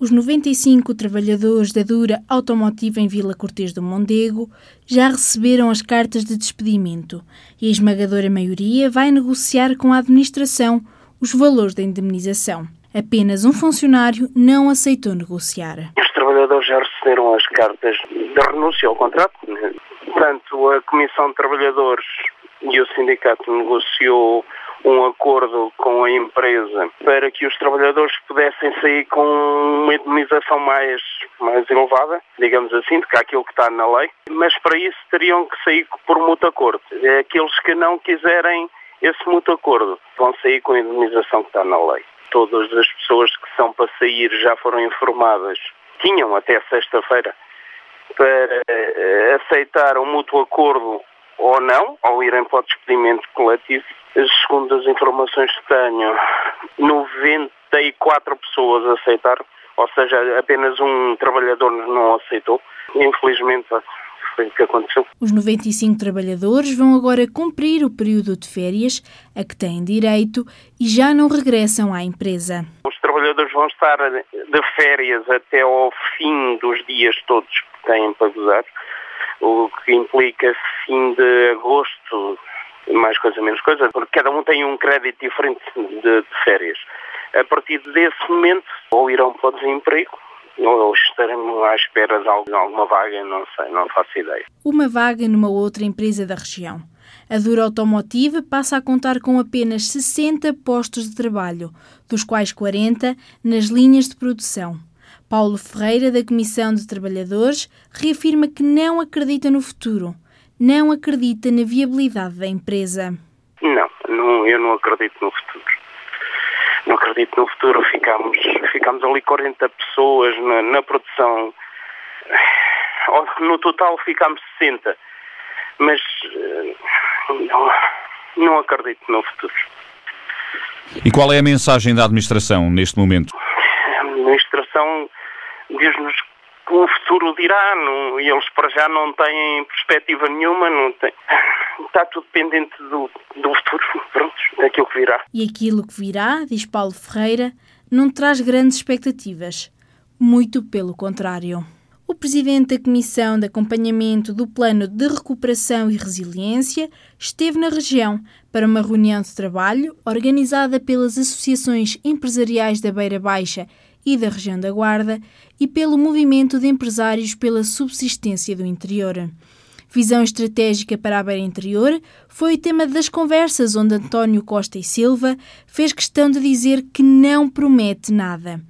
Os 95 trabalhadores da Dura Automotiva em Vila Cortês do Mondego já receberam as cartas de despedimento e a esmagadora maioria vai negociar com a administração os valores da indemnização. Apenas um funcionário não aceitou negociar. Os trabalhadores já receberam as cartas de renúncia ao contrato. Portanto, a Comissão de Trabalhadores e o sindicato negociou um acordo com a empresa para que os trabalhadores pudessem sair com uma indemnização mais, mais elevada, digamos assim, do que aquilo que está na lei, mas para isso teriam que sair por mútuo acordo. Aqueles que não quiserem esse mútuo acordo vão sair com a indemnização que está na lei. Todas as pessoas que são para sair já foram informadas, tinham até sexta-feira, para eh, aceitar um mútuo acordo ou não, ao irem para o despedimento coletivo. Segundo as informações que tenho, 94 pessoas aceitaram, ou seja, apenas um trabalhador não aceitou. Infelizmente, foi o que aconteceu. Os 95 trabalhadores vão agora cumprir o período de férias a que têm direito e já não regressam à empresa. Os trabalhadores vão estar de férias até ao fim dos dias todos que têm para gozar o que implica fim de agosto, mais coisa menos coisa, porque cada um tem um crédito diferente de, de férias. A partir desse momento, ou irão para o desemprego, ou estaremos à espera de alguma vaga, não sei, não faço ideia. Uma vaga numa outra empresa da região. A Dura Automotiva passa a contar com apenas 60 postos de trabalho, dos quais 40 nas linhas de produção. Paulo Ferreira, da Comissão de Trabalhadores, reafirma que não acredita no futuro, não acredita na viabilidade da empresa. Não, não eu não acredito no futuro. Não acredito no futuro. Ficamos, ficamos ali 40 pessoas na, na produção. No total ficamos 60. Mas eh, não, não acredito no futuro. E qual é a mensagem da administração neste momento? Administração diz-nos que o futuro dirá, não, e eles para já não têm perspectiva nenhuma, não tem, está tudo dependente do, do futuro, pronto, daquilo que virá. E aquilo que virá, diz Paulo Ferreira, não traz grandes expectativas, muito pelo contrário. O presidente da Comissão de Acompanhamento do Plano de Recuperação e Resiliência esteve na região para uma reunião de trabalho organizada pelas associações empresariais da Beira Baixa e da região da Guarda e pelo movimento de empresários pela subsistência do interior. Visão estratégica para a beira interior foi o tema das conversas onde António Costa e Silva fez questão de dizer que não promete nada.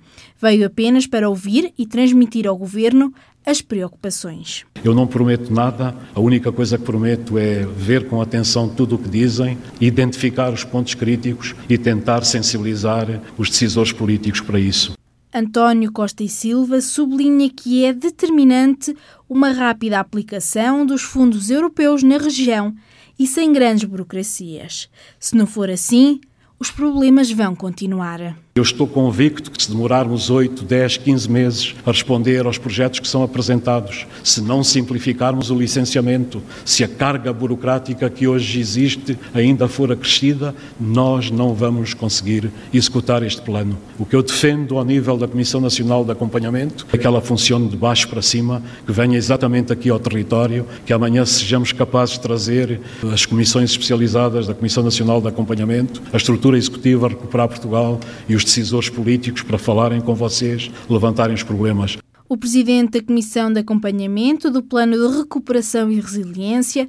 Veio apenas para ouvir e transmitir ao governo as preocupações. Eu não prometo nada, a única coisa que prometo é ver com atenção tudo o que dizem, identificar os pontos críticos e tentar sensibilizar os decisores políticos para isso. António Costa e Silva sublinha que é determinante uma rápida aplicação dos fundos europeus na região e sem grandes burocracias. Se não for assim, os problemas vão continuar. Eu estou convicto que se demorarmos 8, 10, 15 meses a responder aos projetos que são apresentados, se não simplificarmos o licenciamento, se a carga burocrática que hoje existe ainda for acrescida, nós não vamos conseguir executar este plano. O que eu defendo ao nível da Comissão Nacional de Acompanhamento é que ela funcione de baixo para cima, que venha exatamente aqui ao território, que amanhã sejamos capazes de trazer as comissões especializadas da Comissão Nacional de Acompanhamento, a estrutura executiva a recuperar Portugal e os decisores políticos para falarem com vocês, levantarem os problemas. O presidente da Comissão de Acompanhamento do Plano de Recuperação e Resiliência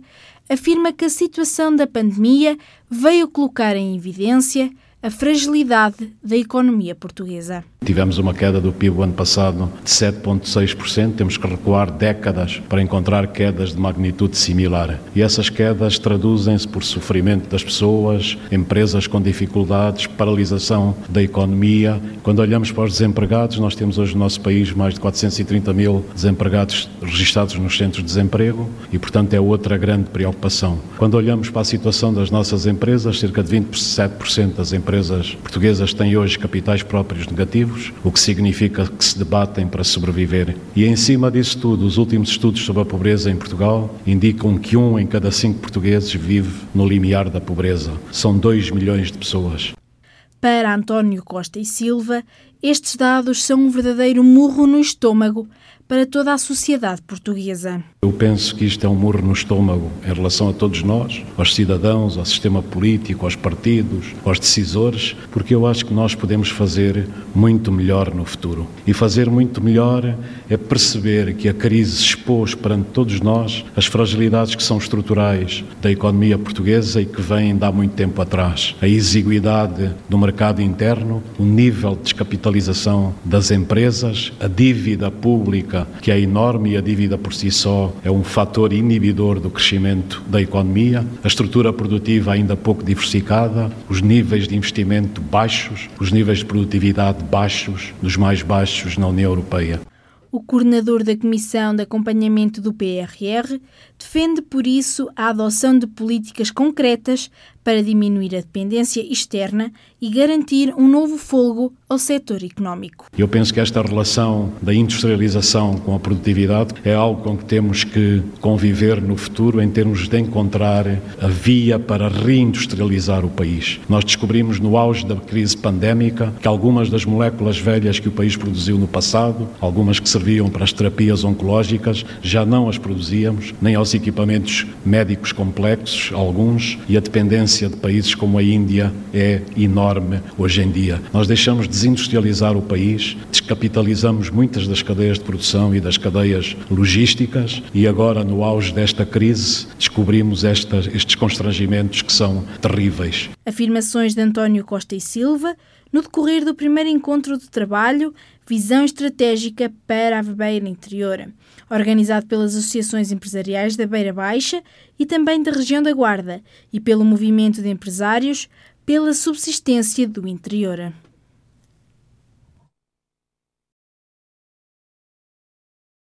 afirma que a situação da pandemia veio colocar em evidência a fragilidade da economia portuguesa. Tivemos uma queda do PIB ano passado de 7,6%, temos que recuar décadas para encontrar quedas de magnitude similar. E essas quedas traduzem-se por sofrimento das pessoas, empresas com dificuldades, paralisação da economia. Quando olhamos para os desempregados, nós temos hoje no nosso país mais de 430 mil desempregados registados nos centros de desemprego e, portanto, é outra grande preocupação. Quando olhamos para a situação das nossas empresas, cerca de 27% das empresas empresas portuguesas têm hoje capitais próprios negativos, o que significa que se debatem para sobreviver. E em cima disso tudo, os últimos estudos sobre a pobreza em Portugal indicam que um em cada cinco portugueses vive no limiar da pobreza. São dois milhões de pessoas. Para António Costa e Silva, estes dados são um verdadeiro murro no estômago para toda a sociedade portuguesa. Eu penso que isto é um murro no estômago em relação a todos nós, aos cidadãos, ao sistema político, aos partidos, aos decisores, porque eu acho que nós podemos fazer muito melhor no futuro. E fazer muito melhor é perceber que a crise expôs perante todos nós as fragilidades que são estruturais da economia portuguesa e que vêm de há muito tempo atrás. A exiguidade do mercado interno, o nível de descapitalização das empresas, a dívida pública que é enorme e a dívida por si só é um fator inibidor do crescimento da economia, a estrutura produtiva ainda pouco diversificada, os níveis de investimento baixos, os níveis de produtividade baixos, dos mais baixos na União Europeia. O coordenador da Comissão de Acompanhamento do PRR defende, por isso, a adoção de políticas concretas para diminuir a dependência externa e garantir um novo folgo ao setor económico. Eu penso que esta relação da industrialização com a produtividade é algo com que temos que conviver no futuro em termos de encontrar a via para reindustrializar o país. Nós descobrimos no auge da crise pandémica que algumas das moléculas velhas que o país produziu no passado, algumas que serviam para as terapias oncológicas, já não as produzíamos, nem aos equipamentos médicos complexos, alguns, e a dependência de países como a Índia é enorme hoje em dia. Nós deixamos de desindustrializar o país, descapitalizamos muitas das cadeias de produção e das cadeias logísticas e agora, no auge desta crise, descobrimos estes constrangimentos que são terríveis. Afirmações de António Costa e Silva no decorrer do primeiro encontro de trabalho Visão Estratégica para a Beira Interior, organizado pelas associações empresariais da Beira Baixa e também da região da Guarda e pelo movimento de empresários pela subsistência do interior.